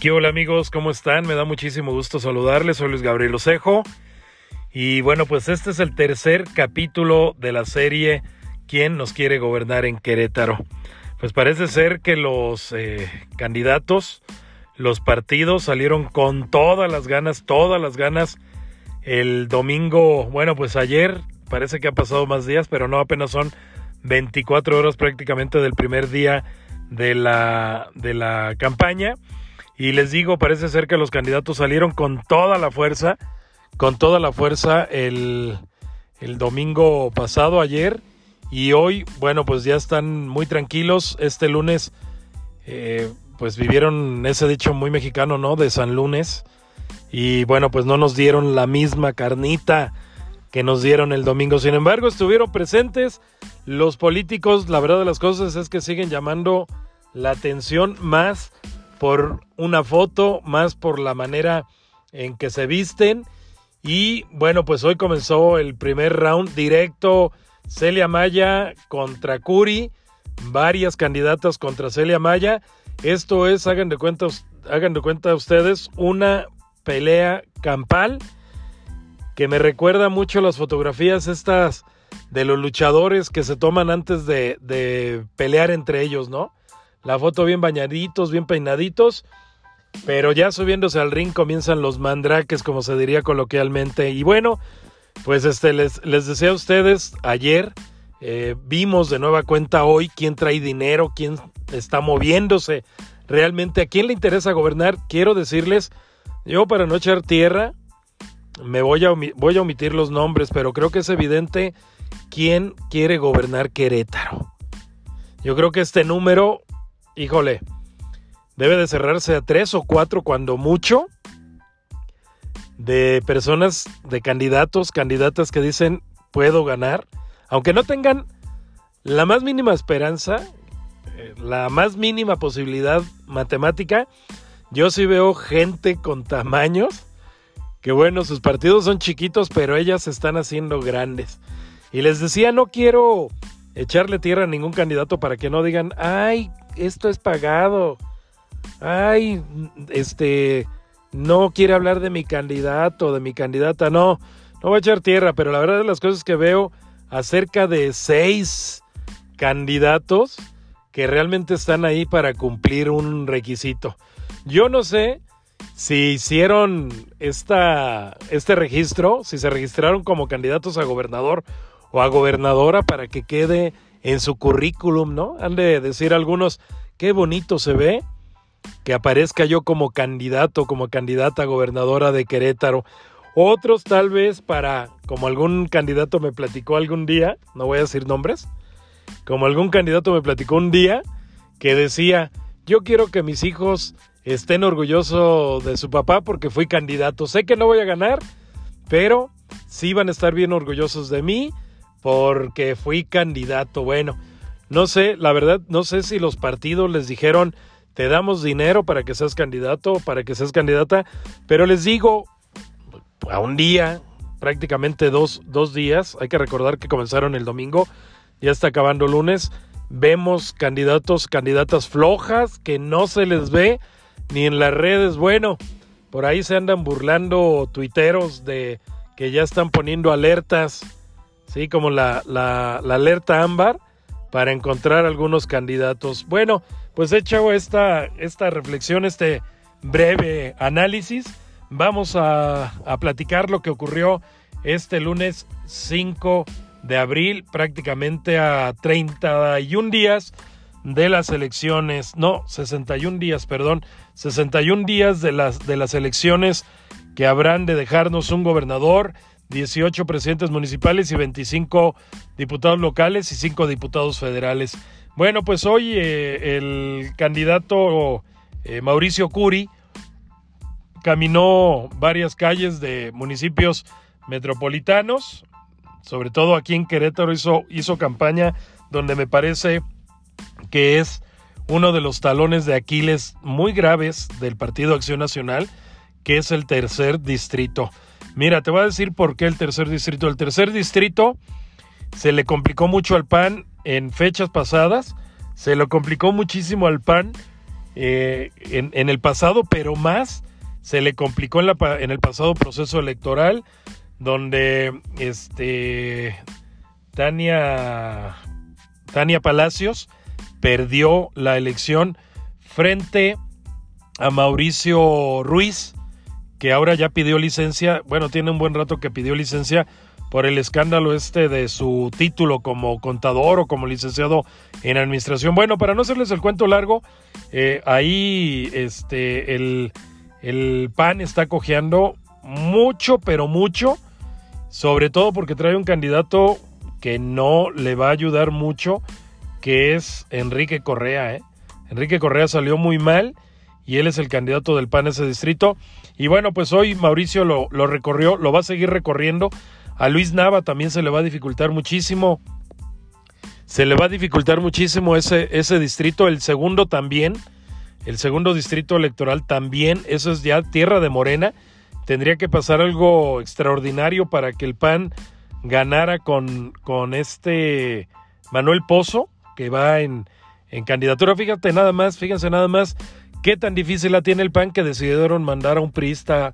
¿Qué hola amigos? ¿Cómo están? Me da muchísimo gusto saludarles. Soy Luis Gabriel Osejo. Y bueno, pues este es el tercer capítulo de la serie ¿Quién nos quiere gobernar en Querétaro? Pues parece ser que los eh, candidatos, los partidos salieron con todas las ganas, todas las ganas. El domingo, bueno, pues ayer parece que ha pasado más días, pero no apenas son 24 horas prácticamente del primer día de la, de la campaña. Y les digo, parece ser que los candidatos salieron con toda la fuerza, con toda la fuerza el, el domingo pasado, ayer. Y hoy, bueno, pues ya están muy tranquilos. Este lunes, eh, pues vivieron ese dicho muy mexicano, ¿no? De San Lunes. Y bueno, pues no nos dieron la misma carnita que nos dieron el domingo. Sin embargo, estuvieron presentes los políticos. La verdad de las cosas es que siguen llamando la atención más por una foto, más por la manera en que se visten. Y bueno, pues hoy comenzó el primer round directo. Celia Maya contra Curi, varias candidatas contra Celia Maya. Esto es, hagan de cuenta, hagan de cuenta ustedes, una pelea campal que me recuerda mucho las fotografías estas de los luchadores que se toman antes de, de pelear entre ellos, ¿no? La foto bien bañaditos, bien peinaditos. Pero ya subiéndose al ring comienzan los mandraques, como se diría coloquialmente. Y bueno, pues este les, les decía a ustedes ayer. Eh, vimos de nueva cuenta hoy quién trae dinero, quién está moviéndose. Realmente, ¿a quién le interesa gobernar? Quiero decirles, yo para no echar tierra, me voy a, voy a omitir los nombres, pero creo que es evidente quién quiere gobernar Querétaro. Yo creo que este número híjole, debe de cerrarse a tres o cuatro cuando mucho de personas, de candidatos, candidatas que dicen puedo ganar, aunque no tengan la más mínima esperanza, eh, la más mínima posibilidad matemática, yo sí veo gente con tamaños, que bueno, sus partidos son chiquitos, pero ellas se están haciendo grandes. Y les decía, no quiero echarle tierra a ningún candidato para que no digan, ay, esto es pagado. Ay, este, no quiere hablar de mi candidato, de mi candidata, no, no voy a echar tierra, pero la verdad de las cosas que veo acerca de seis candidatos que realmente están ahí para cumplir un requisito. Yo no sé si hicieron esta, este registro, si se registraron como candidatos a gobernador o a gobernadora para que quede en su currículum, ¿no? Han de decir algunos, qué bonito se ve que aparezca yo como candidato, como candidata a gobernadora de Querétaro. Otros tal vez para, como algún candidato me platicó algún día, no voy a decir nombres, como algún candidato me platicó un día que decía, yo quiero que mis hijos estén orgullosos de su papá porque fui candidato. Sé que no voy a ganar, pero sí van a estar bien orgullosos de mí porque fui candidato. Bueno, no sé, la verdad, no sé si los partidos les dijeron, te damos dinero para que seas candidato, para que seas candidata, pero les digo, a un día, prácticamente dos, dos días, hay que recordar que comenzaron el domingo, ya está acabando lunes, vemos candidatos, candidatas flojas que no se les ve ni en las redes. Bueno, por ahí se andan burlando tuiteros de que ya están poniendo alertas ¿sí? Como la, la, alerta ámbar para encontrar algunos candidatos. Bueno, pues hecho esta, esta reflexión, este breve análisis, vamos a, a platicar lo que ocurrió este lunes 5 de abril, prácticamente a 31 días de las elecciones, no, 61 días, perdón, 61 días de las, de las elecciones que habrán de dejarnos un gobernador, 18 presidentes municipales y 25 diputados locales y 5 diputados federales. Bueno, pues hoy eh, el candidato eh, Mauricio Curi caminó varias calles de municipios metropolitanos, sobre todo aquí en Querétaro hizo, hizo campaña donde me parece que es uno de los talones de Aquiles muy graves del Partido Acción Nacional, que es el tercer distrito. Mira, te voy a decir por qué el tercer distrito. El tercer distrito se le complicó mucho al PAN en fechas pasadas, se lo complicó muchísimo al PAN eh, en, el pasado, pero más se le complicó en, el pasado proceso electoral, donde este, Tania, Tania Palacios perdió la elección frente a Mauricio Ruiz, que ahora ya pidió licencia, bueno, tiene un buen rato que pidió licencia por el escándalo este de su título como contador o como licenciado en administración. Bueno, para no hacerles el cuento largo, eh, ahí este, el, el PAN está cojeando mucho, pero mucho, sobre todo porque trae un candidato que no le va a ayudar mucho, que es Enrique Correa. ¿eh? Enrique Correa salió muy mal y él es el candidato del PAN en ese distrito. Y bueno, pues hoy Mauricio lo, lo recorrió, lo va a seguir recorriendo a Luis Nava también se le va a dificultar muchísimo. Se le va a dificultar muchísimo ese, ese distrito. El segundo también. El segundo distrito electoral también. Eso es ya tierra de Morena. Tendría que pasar algo extraordinario para que el PAN ganara con, con este Manuel Pozo, que va en, en candidatura. Fíjate nada más, fíjense nada más qué tan difícil la tiene el PAN que decidieron mandar a un priista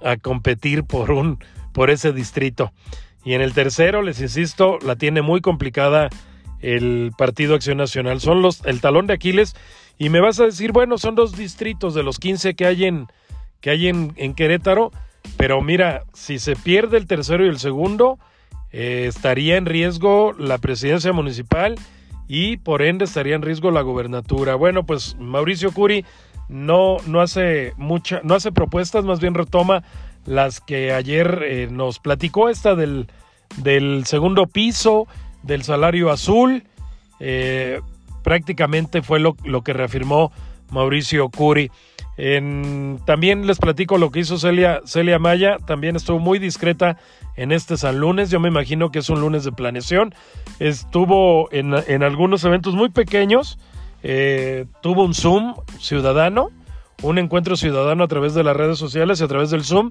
a competir por un por ese distrito. Y en el tercero, les insisto, la tiene muy complicada el Partido Acción Nacional. Son los el talón de Aquiles. Y me vas a decir, bueno, son dos distritos de los 15 que hay en, que hay en, Querétaro. Pero mira, si se pierde el tercero y el segundo, eh, estaría en riesgo la presidencia municipal y por ende estaría en riesgo la gobernatura. Bueno, pues Mauricio Curi no, no hace mucha, no hace propuestas, más bien retoma las que ayer eh, nos platicó, esta del, del, segundo piso, del salario azul, eh, prácticamente fue lo, lo, que reafirmó Mauricio Curi. También les platico lo que hizo Celia, Celia Maya, también estuvo muy discreta en este San Lunes, yo me imagino que es un lunes de planeación, estuvo en, en algunos eventos muy pequeños, eh, tuvo un Zoom ciudadano, un encuentro ciudadano a través de las redes sociales y a través del Zoom,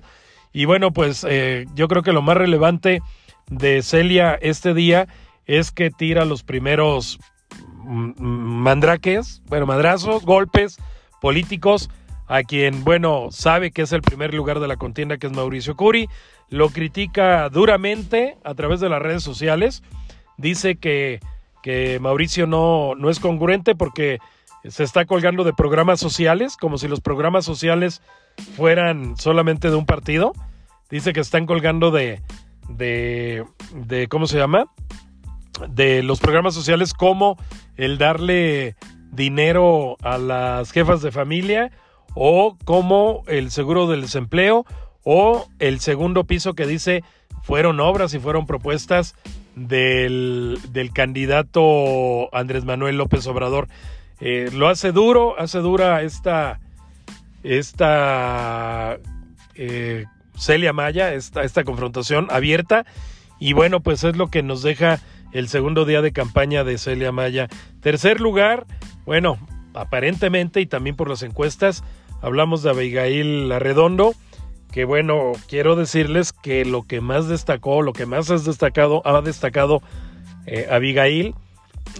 y bueno, pues eh, yo creo que lo más relevante de Celia este día es que tira los primeros mandraques, bueno, madrazos, golpes políticos a quien, bueno, sabe que es el primer lugar de la contienda, que es Mauricio Curi, lo critica duramente a través de las redes sociales, dice que, que Mauricio no, no es congruente porque se está colgando de programas sociales, como si los programas sociales fueran solamente de un partido. Dice que están colgando de, de, de, ¿cómo se llama? De los programas sociales como el darle dinero a las jefas de familia o como el seguro del desempleo o el segundo piso que dice fueron obras y fueron propuestas del, del candidato Andrés Manuel López Obrador. Eh, lo hace duro, hace dura esta, esta eh, Celia Maya, esta, esta confrontación abierta. Y bueno, pues es lo que nos deja el segundo día de campaña de Celia Maya. Tercer lugar, bueno, aparentemente y también por las encuestas, hablamos de Abigail Arredondo, que bueno, quiero decirles que lo que más destacó, lo que más has destacado, ha destacado eh, Abigail,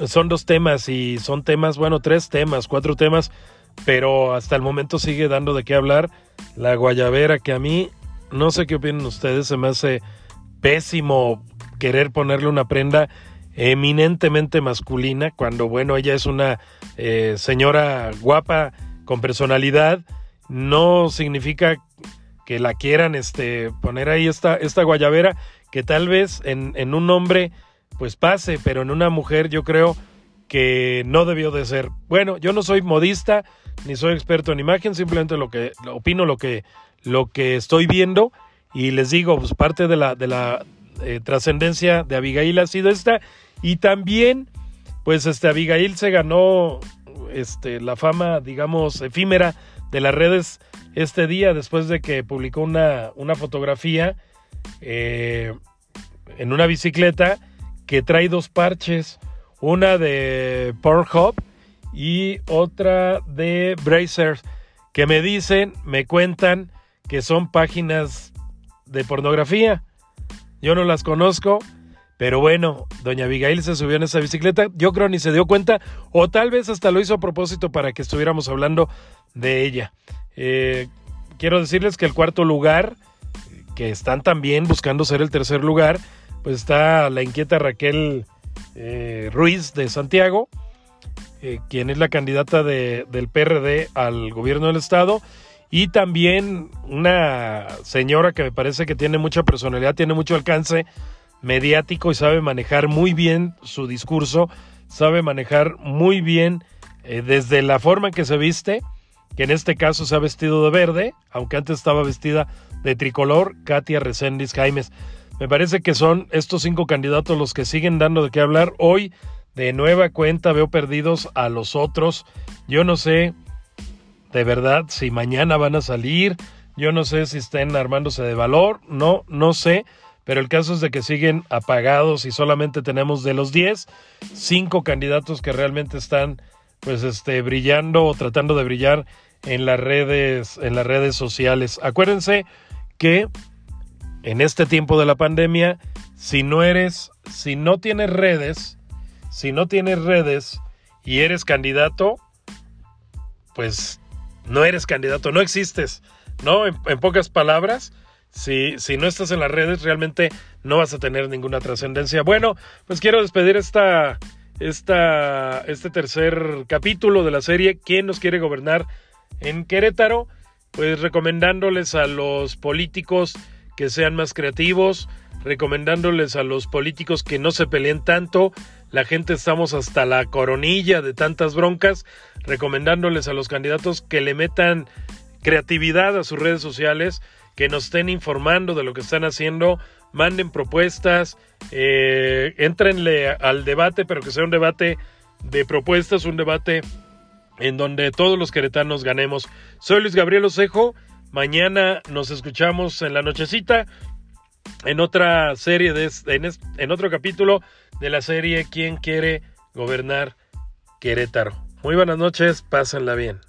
son dos temas y son temas, bueno, tres temas, cuatro temas, pero hasta el momento sigue dando de qué hablar. La guayabera que a mí, no sé qué opinan ustedes, se me hace pésimo querer ponerle una prenda eminentemente masculina cuando, bueno, ella es una eh, señora guapa con personalidad, no significa que la quieran este, poner ahí esta, esta guayabera que tal vez en, en un hombre pues pase, pero en una mujer yo creo que no debió de ser. Bueno, yo no soy modista ni soy experto en imagen, simplemente lo que opino lo que lo que estoy viendo y les digo, pues parte de la de la eh, trascendencia de Abigail ha sido esta y también pues este Abigail se ganó este la fama digamos efímera de las redes este día después de que publicó una, una fotografía eh, en una bicicleta que trae dos parches, una de Pornhub y otra de Brazers, que me dicen, me cuentan que son páginas de pornografía. Yo no las conozco, Pero bueno, doña Abigail se subió en esa bicicleta, yo creo ni se dio cuenta, o tal vez hasta lo hizo a propósito para que estuviéramos hablando de ella. Eh, quiero decirles que el cuarto lugar, que están también buscando ser el tercer lugar, pues está la inquieta Raquel eh, Ruiz de Santiago, eh, quien es la candidata de, del PRD al gobierno del estado, y también una señora que me parece que tiene mucha personalidad, tiene mucho alcance mediático y sabe manejar muy bien su discurso, sabe manejar muy bien eh, desde la forma en que se viste, que en este caso se ha vestido de verde, aunque antes estaba vestida de tricolor, Katia Reséndiz Jaimes. Me parece que son estos cinco candidatos los que siguen dando de qué hablar. Hoy, de nueva cuenta, veo perdidos a los otros. Yo no sé, de verdad, si mañana van a salir. Yo no sé si estén armándose de valor. No, no sé. Pero el caso es de que siguen apagados y solamente tenemos de los 10, cinco candidatos que realmente están pues este brillando o tratando de brillar en las redes en las redes sociales. Acuérdense que en este tiempo de la pandemia, si no eres, si no tienes redes, si no tienes redes y eres candidato, pues no eres candidato, no existes, ¿no? En, pocas palabras, si, si no estás en las redes, realmente no vas a tener ninguna trascendencia. Bueno, pues quiero despedir esta, esta, este tercer capítulo de la serie, ¿Quién nos quiere gobernar en Querétaro? Pues recomendándoles a los políticos que sean más creativos, recomendándoles a los políticos que no se peleen tanto, la gente estamos hasta la coronilla de tantas broncas, recomendándoles a los candidatos que le metan creatividad a sus redes sociales, que nos estén informando de lo que están haciendo, manden propuestas, eh, entrenle al debate, pero que sea un debate de propuestas, un debate en donde todos los queretanos ganemos. Soy Luis Gabriel Osejo Mañana nos escuchamos en la nochecita en otra serie de en, en otro capítulo de la serie ¿Quién quiere gobernar Querétaro? Muy buenas noches, pásenla bien.